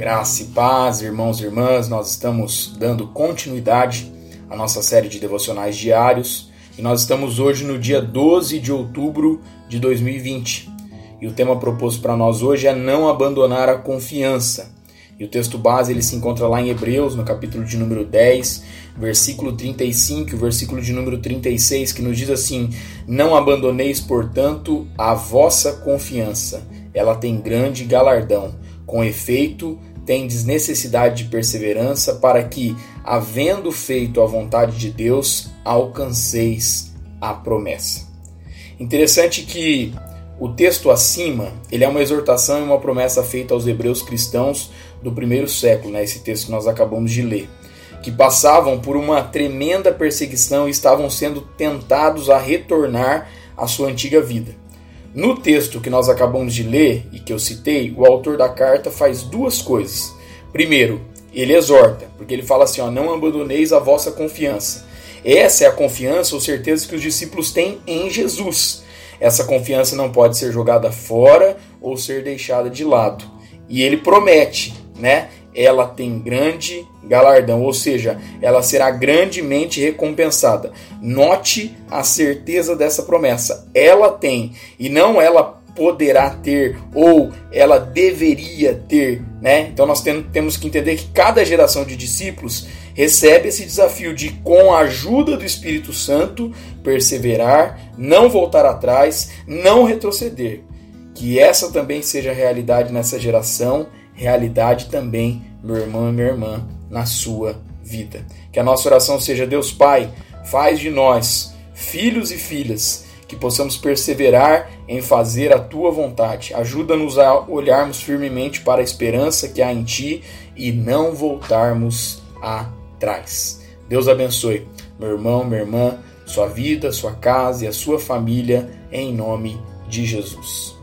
Graça e paz, irmãos e irmãs, nós estamos dando continuidade à nossa série de devocionais diários e nós estamos hoje no dia 12 de outubro de 2020. E o tema proposto para nós hoje é não abandonar a confiança. E o texto base ele se encontra lá em Hebreus, no capítulo de número 10, versículo 35 e o versículo de número 36, que nos diz assim: Não abandoneis, portanto, a vossa confiança, ela tem grande galardão. Com efeito, tendes necessidade de perseverança para que, havendo feito a vontade de Deus, alcanceis a promessa. Interessante que o texto acima, ele é uma exortação e uma promessa feita aos hebreus cristãos do primeiro século, né? esse texto que nós acabamos de ler, que passavam por uma tremenda perseguição e estavam sendo tentados a retornar à sua antiga vida. No texto que nós acabamos de ler e que eu citei, o autor da carta faz duas coisas. Primeiro, ele exorta, porque ele fala assim: ó, não abandoneis a vossa confiança. Essa é a confiança ou certeza que os discípulos têm em Jesus. Essa confiança não pode ser jogada fora ou ser deixada de lado. E ele promete, né? Ela tem grande galardão, ou seja, ela será grandemente recompensada. Note a certeza dessa promessa. Ela tem e não ela poderá ter ou ela deveria ter, né? Então nós temos que entender que cada geração de discípulos recebe esse desafio de com a ajuda do Espírito Santo perseverar, não voltar atrás, não retroceder. Que essa também seja a realidade nessa geração realidade também, meu irmão e minha irmã, na sua vida. Que a nossa oração seja: Deus Pai, faz de nós, filhos e filhas, que possamos perseverar em fazer a tua vontade. Ajuda-nos a olharmos firmemente para a esperança que há em ti e não voltarmos atrás. Deus abençoe, meu irmão, minha irmã, sua vida, sua casa e a sua família, em nome de Jesus.